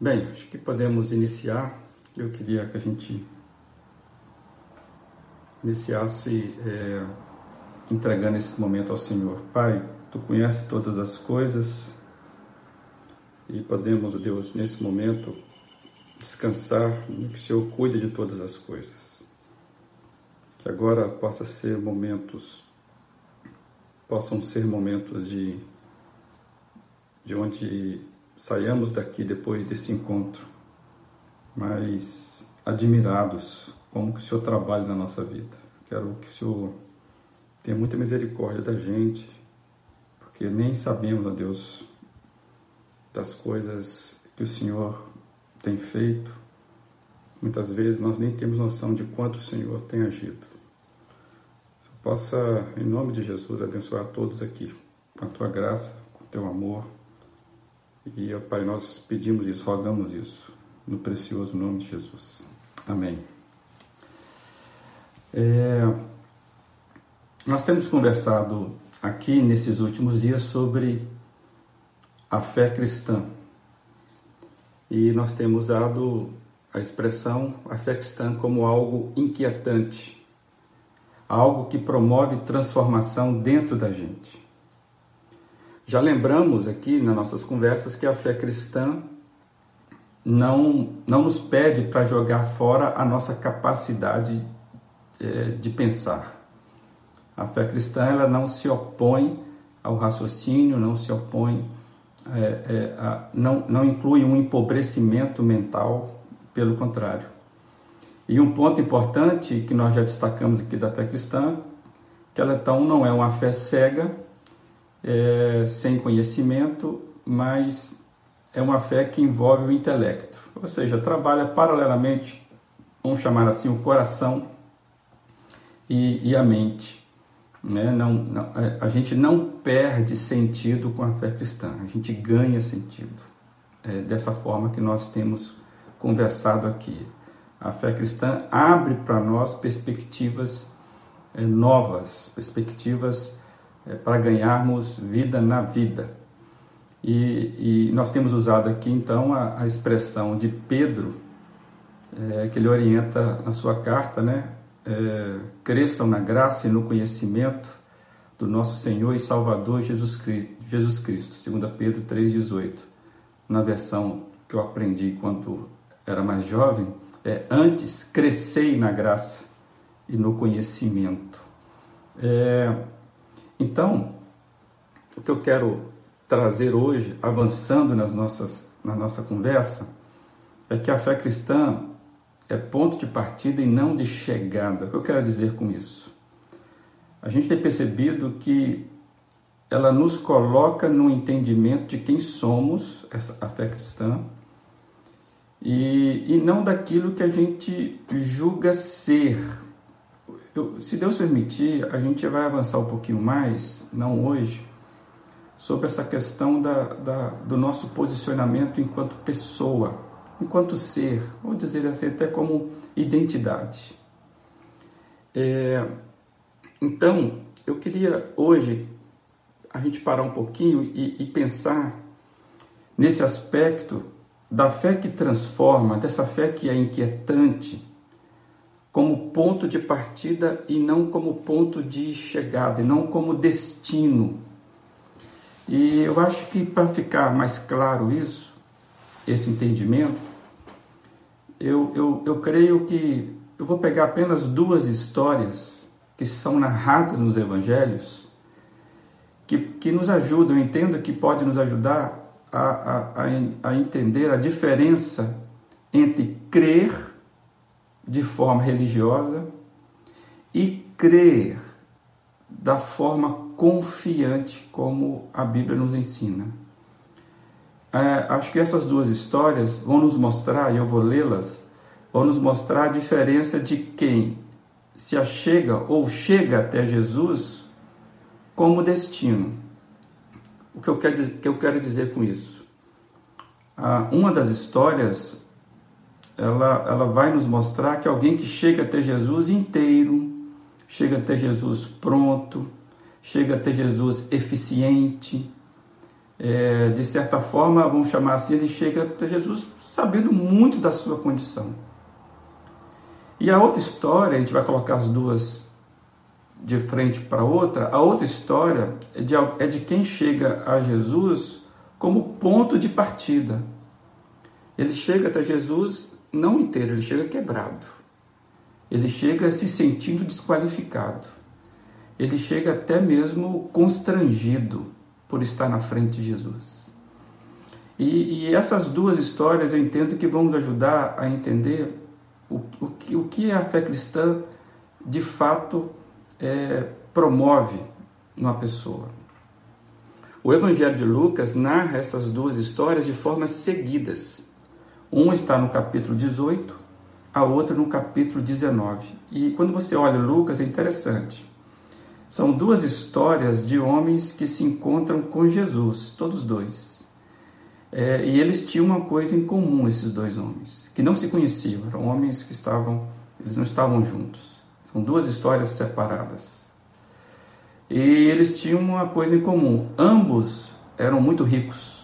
Bem, acho que podemos iniciar. Eu queria que a gente iniciasse é, entregando esse momento ao Senhor. Pai, Tu conheces todas as coisas e podemos, Deus, nesse momento descansar no que o Senhor cuida de todas as coisas. Que agora possa ser momentos, possam ser momentos de, de onde saiamos daqui depois desse encontro, mas admirados como que o Senhor trabalha na nossa vida. Quero que o Senhor tenha muita misericórdia da gente, porque nem sabemos, ó Deus, das coisas que o Senhor tem feito. Muitas vezes nós nem temos noção de quanto o Senhor tem agido. Possa, em nome de Jesus, abençoar todos aqui, com a tua graça, com o teu amor e, ó Pai, nós pedimos isso, rogamos isso, no precioso nome de Jesus. Amém. É, nós temos conversado aqui nesses últimos dias sobre a fé cristã. E nós temos usado a expressão a fé cristã como algo inquietante, algo que promove transformação dentro da gente. Já lembramos aqui nas nossas conversas que a fé cristã não, não nos pede para jogar fora a nossa capacidade é, de pensar. A fé cristã ela não se opõe ao raciocínio, não se opõe, é, é, a, não, não inclui um empobrecimento mental, pelo contrário. E um ponto importante que nós já destacamos aqui da fé cristã, que ela então não é uma fé cega, é, sem conhecimento, mas é uma fé que envolve o intelecto, ou seja, trabalha paralelamente, vamos chamar assim, o coração e, e a mente. Né? Não, não, é, a gente não perde sentido com a fé cristã, a gente ganha sentido. É dessa forma que nós temos conversado aqui. A fé cristã abre para nós perspectivas é, novas, perspectivas é, para ganharmos vida na vida. E, e, nós temos usado aqui então a, a expressão de Pedro, é, que ele orienta na sua carta, né? É, cresçam na graça e no conhecimento do nosso Senhor e Salvador Jesus Cristo, Jesus Cristo 2 Pedro 3,18. Na versão que eu aprendi enquanto era mais jovem, é antes crescei na graça e no conhecimento. É, então, o que eu quero trazer hoje, avançando nas nossas, na nossa conversa, é que a fé cristã é ponto de partida e não de chegada. O que eu quero dizer com isso? A gente tem percebido que ela nos coloca no entendimento de quem somos, essa, a fé cristã, e, e não daquilo que a gente julga ser eu, se Deus permitir, a gente vai avançar um pouquinho mais, não hoje, sobre essa questão da, da, do nosso posicionamento enquanto pessoa, enquanto ser, vou dizer assim, até como identidade. É, então, eu queria hoje a gente parar um pouquinho e, e pensar nesse aspecto da fé que transforma, dessa fé que é inquietante, como ponto de partida e não como ponto de chegada, e não como destino. E eu acho que para ficar mais claro isso, esse entendimento, eu, eu, eu creio que eu vou pegar apenas duas histórias que são narradas nos evangelhos, que, que nos ajudam, eu entendo que pode nos ajudar a, a, a, a entender a diferença entre crer de forma religiosa e crer da forma confiante como a Bíblia nos ensina. É, acho que essas duas histórias vão nos mostrar, e eu vou lê-las, vão nos mostrar a diferença de quem se achega ou chega até Jesus como destino. O que eu quero, que eu quero dizer com isso? Ah, uma das histórias ela, ela vai nos mostrar que alguém que chega até Jesus inteiro, chega até Jesus pronto, chega até Jesus eficiente, é, de certa forma, vamos chamar assim, ele chega para Jesus sabendo muito da sua condição. E a outra história, a gente vai colocar as duas de frente para outra, a outra história é de, é de quem chega a Jesus como ponto de partida. Ele chega até Jesus não inteiro, ele chega quebrado. Ele chega se sentindo desqualificado. Ele chega até mesmo constrangido por estar na frente de Jesus. E, e essas duas histórias eu entendo que vão nos ajudar a entender o, o, o que a fé cristã de fato é, promove numa pessoa. O Evangelho de Lucas narra essas duas histórias de formas seguidas. Um está no capítulo 18, a outra no capítulo 19. E quando você olha Lucas é interessante. São duas histórias de homens que se encontram com Jesus, todos dois. É, e eles tinham uma coisa em comum, esses dois homens, que não se conheciam, eram homens que estavam, eles não estavam juntos. São duas histórias separadas. E eles tinham uma coisa em comum: ambos eram muito ricos.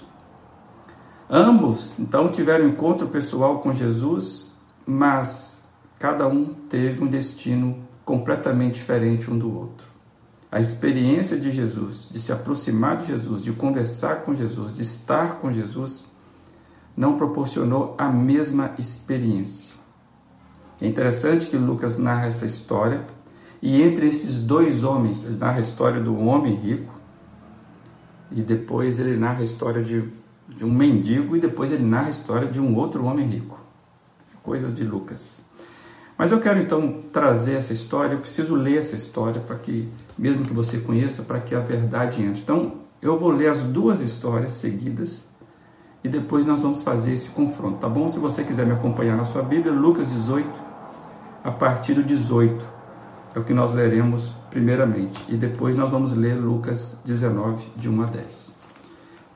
Ambos, então, tiveram encontro pessoal com Jesus, mas cada um teve um destino completamente diferente um do outro. A experiência de Jesus, de se aproximar de Jesus, de conversar com Jesus, de estar com Jesus, não proporcionou a mesma experiência. É interessante que Lucas narra essa história e entre esses dois homens, ele narra a história do homem rico e depois ele narra a história de, de um mendigo e depois ele narra a história de um outro homem rico. Coisas de Lucas. Mas eu quero então trazer essa história, eu preciso ler essa história para que, mesmo que você conheça, para que a verdade entre. Então, eu vou ler as duas histórias seguidas e depois nós vamos fazer esse confronto, tá bom? Se você quiser me acompanhar na sua Bíblia, Lucas 18, a partir do 18, é o que nós leremos primeiramente, e depois nós vamos ler Lucas 19, de 1 a 10.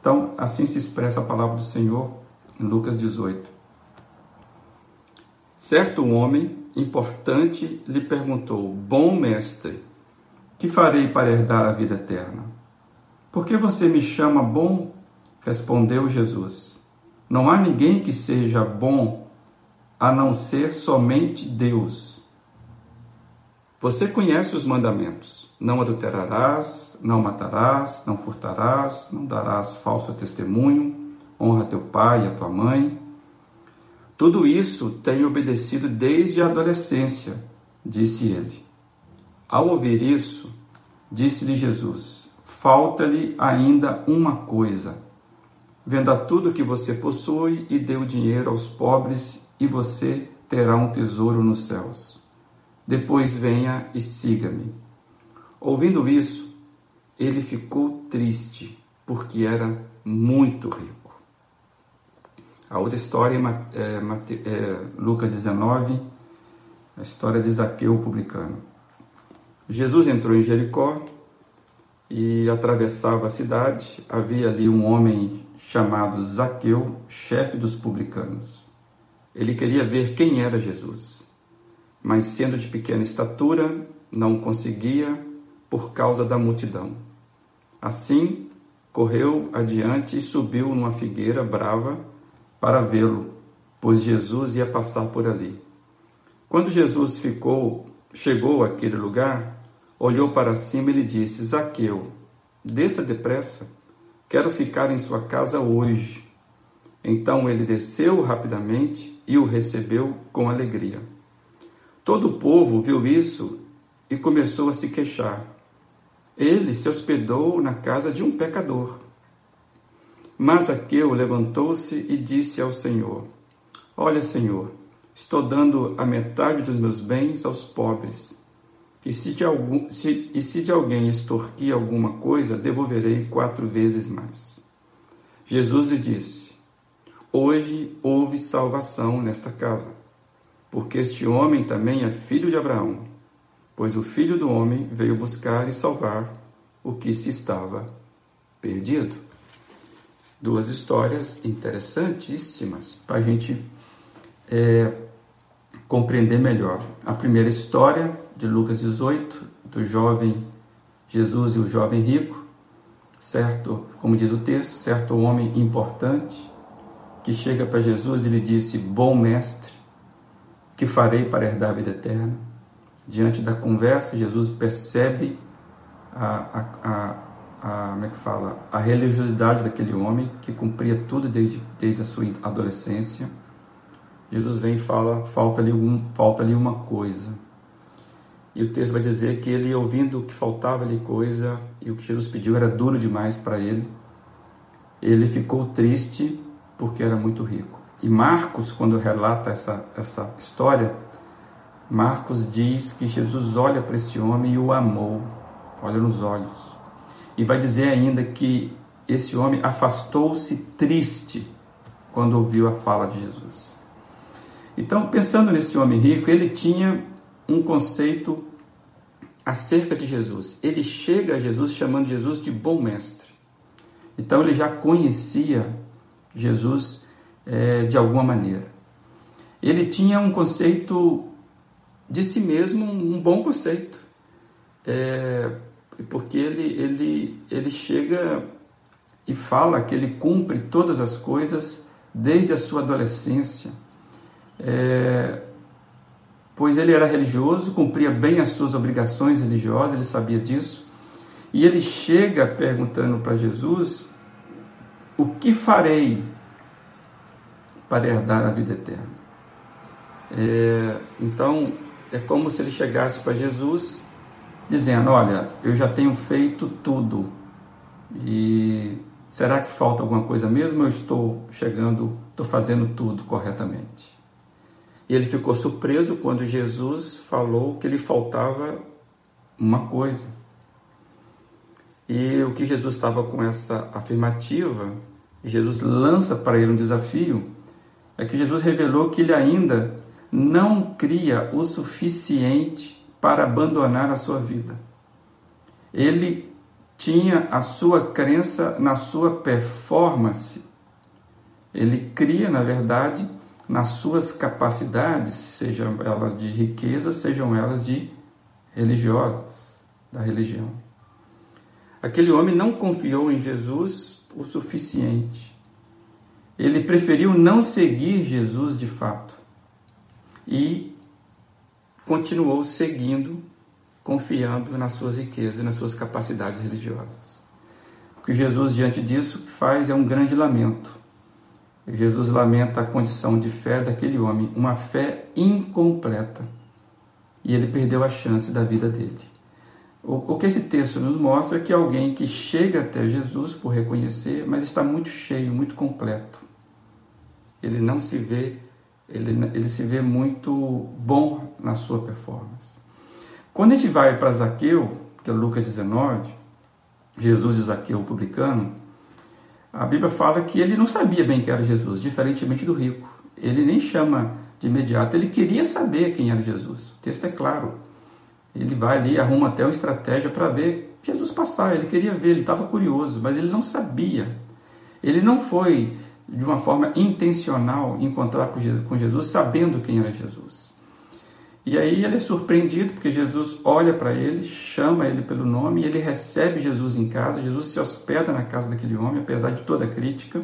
Então, assim se expressa a palavra do Senhor em Lucas 18. Certo homem importante lhe perguntou: Bom mestre, que farei para herdar a vida eterna? Por que você me chama bom? Respondeu Jesus: Não há ninguém que seja bom a não ser somente Deus. Você conhece os mandamentos: não adulterarás, não matarás, não furtarás, não darás falso testemunho, honra teu pai e a tua mãe. Tudo isso tenho obedecido desde a adolescência, disse ele. Ao ouvir isso, disse-lhe Jesus: Falta-lhe ainda uma coisa Venda tudo que você possui e dê o dinheiro aos pobres, e você terá um tesouro nos céus. Depois venha e siga-me. Ouvindo isso, ele ficou triste, porque era muito rico. A outra história é, é, é Lucas 19, a história de Zaqueu publicano. Jesus entrou em Jericó e atravessava a cidade. Havia ali um homem chamado Zaqueu, chefe dos publicanos. Ele queria ver quem era Jesus, mas sendo de pequena estatura, não conseguia por causa da multidão. Assim, correu adiante e subiu numa figueira brava para vê-lo, pois Jesus ia passar por ali. Quando Jesus ficou, chegou àquele lugar, olhou para cima e lhe disse: Zaqueu, desça depressa Quero ficar em sua casa hoje. Então ele desceu rapidamente e o recebeu com alegria. Todo o povo viu isso e começou a se queixar. Ele se hospedou na casa de um pecador. Mas Aqueu levantou-se e disse ao Senhor: Olha, Senhor, estou dando a metade dos meus bens aos pobres. E se de, algum, se, e se de alguém extorquir alguma coisa, devolverei quatro vezes mais. Jesus lhe disse: Hoje houve salvação nesta casa, porque este homem também é filho de Abraão, pois o filho do homem veio buscar e salvar o que se estava perdido. Duas histórias interessantíssimas para a gente é, compreender melhor. A primeira história de Lucas 18, do jovem Jesus e o jovem rico. certo, como diz o texto, certo homem importante que chega para Jesus e lhe disse: Bom mestre, que farei para herdar a vida eterna? Diante da conversa, Jesus percebe a, a, a, a, como é que fala? a religiosidade daquele homem que cumpria tudo desde, desde a sua adolescência. Jesus vem e fala: falta ali, um, falta uma coisa. E o texto vai dizer que ele, ouvindo que faltava ali coisa e o que Jesus pediu era duro demais para ele, ele ficou triste porque era muito rico. E Marcos, quando relata essa, essa história, Marcos diz que Jesus olha para esse homem e o amou, olha nos olhos. E vai dizer ainda que esse homem afastou-se triste quando ouviu a fala de Jesus. Então, pensando nesse homem rico, ele tinha um conceito acerca de Jesus. Ele chega a Jesus chamando Jesus de bom mestre. Então, ele já conhecia Jesus é, de alguma maneira. Ele tinha um conceito de si mesmo, um bom conceito, é, porque ele, ele, ele chega e fala que ele cumpre todas as coisas desde a sua adolescência, é, pois ele era religioso, cumpria bem as suas obrigações religiosas, ele sabia disso, e ele chega perguntando para Jesus: O que farei para herdar a vida eterna. É, então, é como se ele chegasse para Jesus dizendo: Olha, eu já tenho feito tudo e será que falta alguma coisa mesmo? Eu estou chegando, estou fazendo tudo corretamente. E ele ficou surpreso quando Jesus falou que lhe faltava uma coisa. E o que Jesus estava com essa afirmativa, Jesus lança para ele um desafio é que Jesus revelou que ele ainda não cria o suficiente para abandonar a sua vida. Ele tinha a sua crença na sua performance. Ele cria, na verdade, nas suas capacidades, sejam elas de riqueza, sejam elas de religiosas, da religião. Aquele homem não confiou em Jesus o suficiente ele preferiu não seguir Jesus de fato e continuou seguindo, confiando nas suas riquezas, nas suas capacidades religiosas. O que Jesus, diante disso, faz é um grande lamento. Jesus lamenta a condição de fé daquele homem, uma fé incompleta. E ele perdeu a chance da vida dele. O que esse texto nos mostra é que alguém que chega até Jesus por reconhecer, mas está muito cheio, muito completo ele não se vê, ele, ele se vê muito bom na sua performance. Quando a gente vai para Zaqueu, que é Lucas 19, Jesus e Zaqueu publicano, a Bíblia fala que ele não sabia bem quem era Jesus, diferentemente do rico. Ele nem chama de imediato, ele queria saber quem era Jesus. O texto é claro. Ele vai ali, arruma até uma estratégia para ver Jesus passar. Ele queria ver, ele estava curioso, mas ele não sabia. Ele não foi de uma forma intencional, encontrar com Jesus, sabendo quem era Jesus. E aí ele é surpreendido porque Jesus olha para ele, chama ele pelo nome, ele recebe Jesus em casa. Jesus se hospeda na casa daquele homem, apesar de toda a crítica.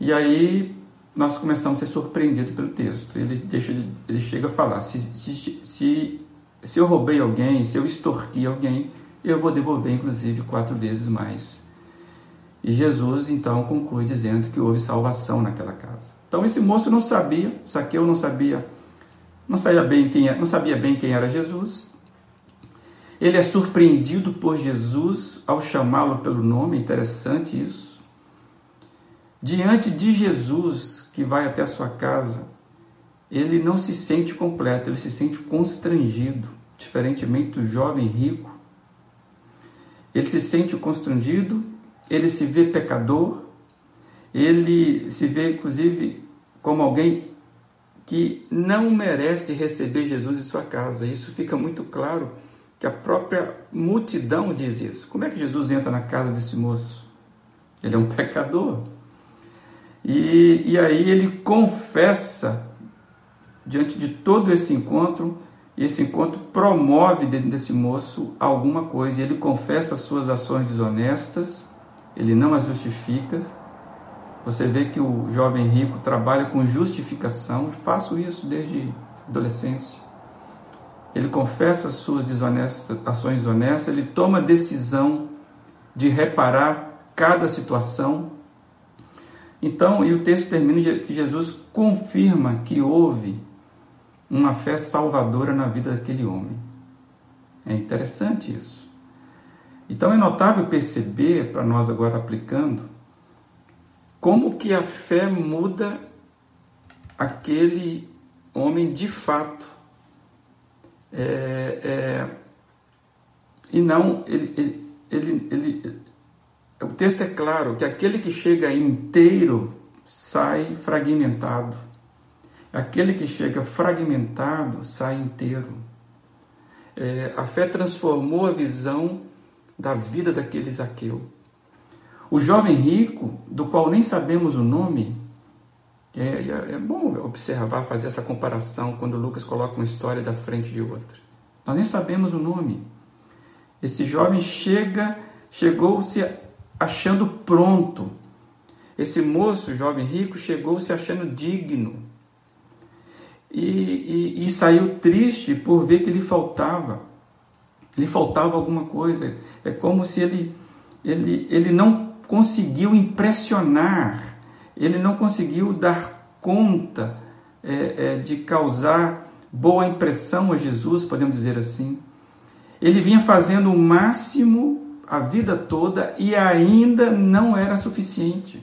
E aí nós começamos a ser surpreendidos pelo texto. Ele, deixa, ele chega a falar: se, se, se, se eu roubei alguém, se eu extorqui alguém, eu vou devolver inclusive quatro vezes mais e Jesus então conclui dizendo que houve salvação naquela casa. Então esse moço não sabia, Saqueu não sabia, não sabia bem quem, não sabia bem quem era Jesus. Ele é surpreendido por Jesus ao chamá-lo pelo nome, interessante isso. Diante de Jesus que vai até a sua casa, ele não se sente completo, ele se sente constrangido, diferentemente do jovem rico. Ele se sente constrangido ele se vê pecador, ele se vê, inclusive, como alguém que não merece receber Jesus em sua casa. Isso fica muito claro que a própria multidão diz isso. Como é que Jesus entra na casa desse moço? Ele é um pecador. E, e aí ele confessa, diante de todo esse encontro, e esse encontro promove dentro desse moço alguma coisa. Ele confessa as suas ações desonestas, ele não as justifica. Você vê que o jovem rico trabalha com justificação, faço isso desde adolescência. Ele confessa as suas desonestas, ações desonestas, ele toma a decisão de reparar cada situação. Então, e o texto termina que Jesus confirma que houve uma fé salvadora na vida daquele homem. É interessante isso. Então é notável perceber, para nós agora aplicando, como que a fé muda aquele homem de fato. É, é, e não, ele, ele, ele, o texto é claro que aquele que chega inteiro sai fragmentado. Aquele que chega fragmentado sai inteiro. É, a fé transformou a visão da vida daquele Zaqueu. O jovem rico, do qual nem sabemos o nome, é, é, é, bom observar, fazer essa comparação quando Lucas coloca uma história da frente de outra. Nós nem sabemos o nome. Esse jovem chega, chegou-se achando pronto. Esse moço, jovem rico, chegou se achando digno e, e, e saiu triste por ver que lhe faltava. Lhe faltava alguma coisa. É como se ele, ele, ele não conseguiu impressionar, ele não conseguiu dar conta é, é, de causar boa impressão a Jesus, podemos dizer assim. Ele vinha fazendo o máximo a vida toda e ainda não era suficiente.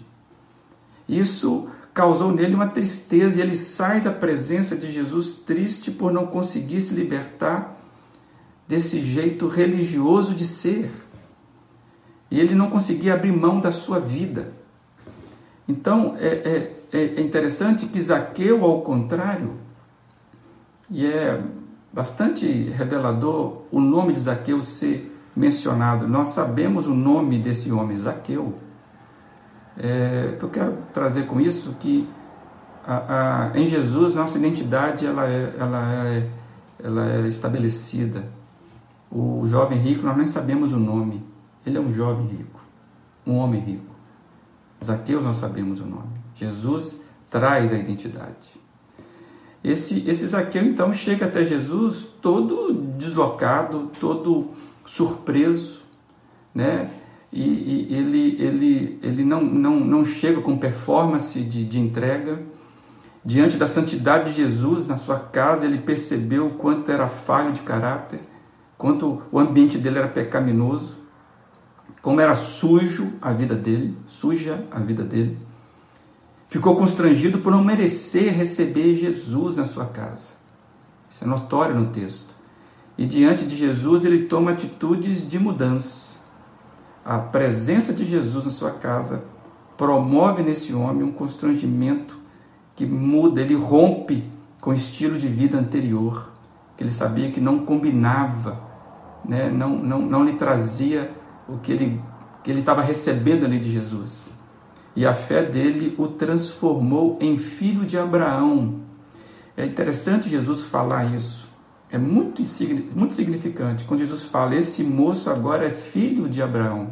Isso causou nele uma tristeza e ele sai da presença de Jesus triste por não conseguir se libertar desse jeito religioso de ser. E ele não conseguia abrir mão da sua vida. Então é, é, é interessante que Zaqueu, ao contrário, e é bastante revelador o nome de Zaqueu ser mencionado. Nós sabemos o nome desse homem, Zaqueu. É, o que eu quero trazer com isso que a, a, em Jesus nossa identidade ela é, ela é, ela é estabelecida. O jovem rico nós nem sabemos o nome. Ele é um jovem rico, um homem rico. Zaqueu nós sabemos o nome. Jesus traz a identidade. Esse, esse Zaqueu então chega até Jesus todo deslocado, todo surpreso, né? e, e ele, ele, ele não, não, não chega com performance de, de entrega. Diante da santidade de Jesus na sua casa, ele percebeu o quanto era falho de caráter, quanto o ambiente dele era pecaminoso, como era sujo a vida dele, suja a vida dele. Ficou constrangido por não merecer receber Jesus na sua casa. Isso é notório no texto. E diante de Jesus, ele toma atitudes de mudança a presença de Jesus na sua casa promove nesse homem um constrangimento que muda, ele rompe com o estilo de vida anterior, que ele sabia que não combinava, né? não, não, não lhe trazia o que ele que ele estava recebendo ali de Jesus. E a fé dele o transformou em filho de Abraão. É interessante Jesus falar isso. É muito, muito significante quando Jesus fala: esse moço agora é filho de Abraão.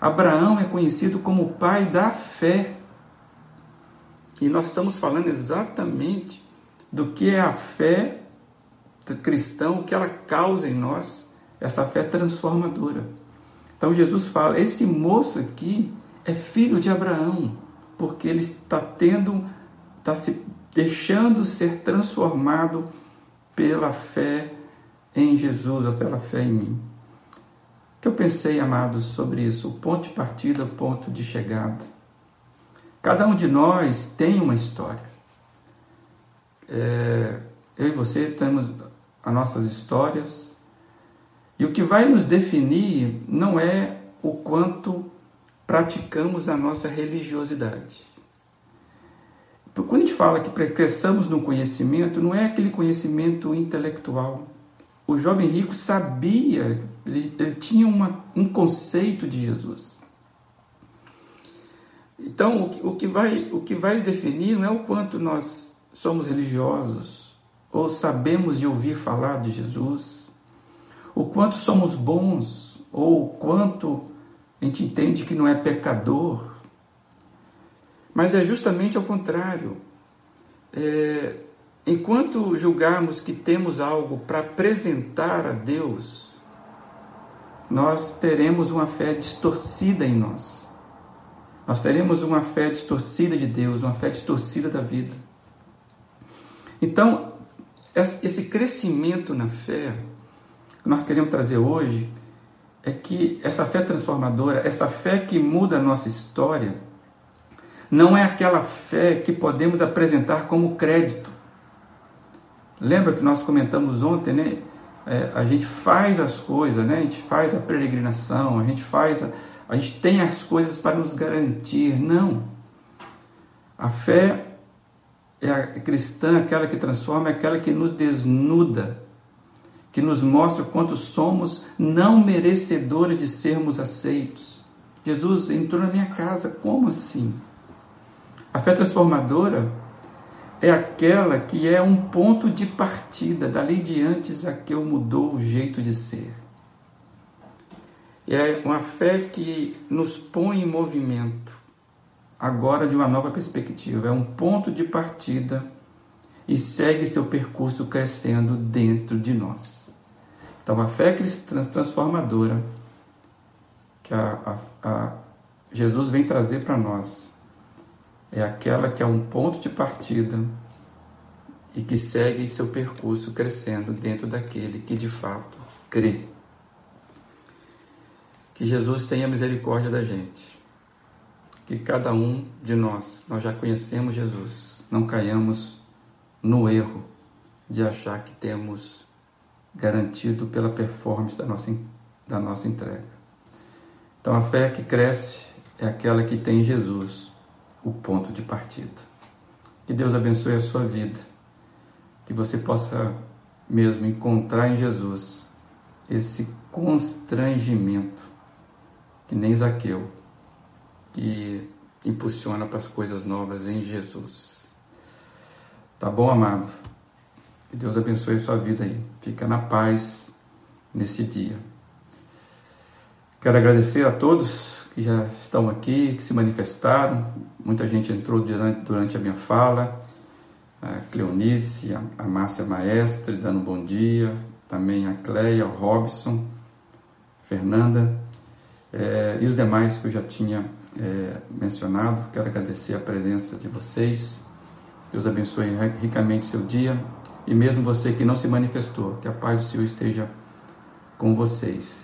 Abraão é conhecido como o pai da fé. E nós estamos falando exatamente do que é a fé cristã, o que ela causa em nós, essa fé transformadora. Então Jesus fala: esse moço aqui é filho de Abraão, porque ele está tendo, está se deixando ser transformado pela fé em Jesus, ou pela fé em mim. O que eu pensei, amados, sobre isso? O ponto de partida, o ponto de chegada. Cada um de nós tem uma história. É, eu e você temos as nossas histórias. E o que vai nos definir não é o quanto praticamos a nossa religiosidade. Quando a gente fala que cresçamos no conhecimento, não é aquele conhecimento intelectual. O jovem rico sabia, ele, ele tinha uma, um conceito de Jesus. Então, o que, o, que vai, o que vai definir não é o quanto nós somos religiosos, ou sabemos de ouvir falar de Jesus, o quanto somos bons, ou o quanto a gente entende que não é pecador. Mas é justamente ao contrário. É, enquanto julgarmos que temos algo para apresentar a Deus, nós teremos uma fé distorcida em nós. Nós teremos uma fé distorcida de Deus, uma fé distorcida da vida. Então, esse crescimento na fé que nós queremos trazer hoje é que essa fé transformadora, essa fé que muda a nossa história, não é aquela fé que podemos apresentar como crédito. Lembra que nós comentamos ontem, né? É, a gente faz as coisas, né? A gente faz a peregrinação, a gente faz, a, a gente tem as coisas para nos garantir. Não. A fé é a cristã, aquela que transforma, é aquela que nos desnuda, que nos mostra quanto somos não merecedores de sermos aceitos. Jesus entrou na minha casa, como assim? A fé transformadora é aquela que é um ponto de partida, dali diante Zaqueu mudou o jeito de ser. É uma fé que nos põe em movimento, agora de uma nova perspectiva. É um ponto de partida e segue seu percurso crescendo dentro de nós. Então, a fé transformadora que a, a, a Jesus vem trazer para nós é aquela que é um ponto de partida e que segue seu percurso crescendo dentro daquele que de fato crê. Que Jesus tenha misericórdia da gente que cada um de nós, nós já conhecemos Jesus, não caiamos no erro de achar que temos garantido pela performance da nossa, da nossa entrega. Então a fé que cresce é aquela que tem em Jesus o ponto de partida. Que Deus abençoe a sua vida, que você possa mesmo encontrar em Jesus esse constrangimento que nem Zaqueu e impulsiona para as coisas novas em Jesus. Tá bom, amado? Que Deus abençoe a sua vida aí. Fica na paz nesse dia. Quero agradecer a todos que já estão aqui, que se manifestaram. Muita gente entrou durante, a minha fala. A Cleonice, a, Márcia Maestre, dando um bom dia. Também a Cleia, o Robson, Fernanda. É, e os demais que eu já tinha é, mencionado. Quero agradecer a presença de vocês. Deus abençoe ricamente seu dia. E mesmo você que não se manifestou, que a paz do Senhor esteja com vocês.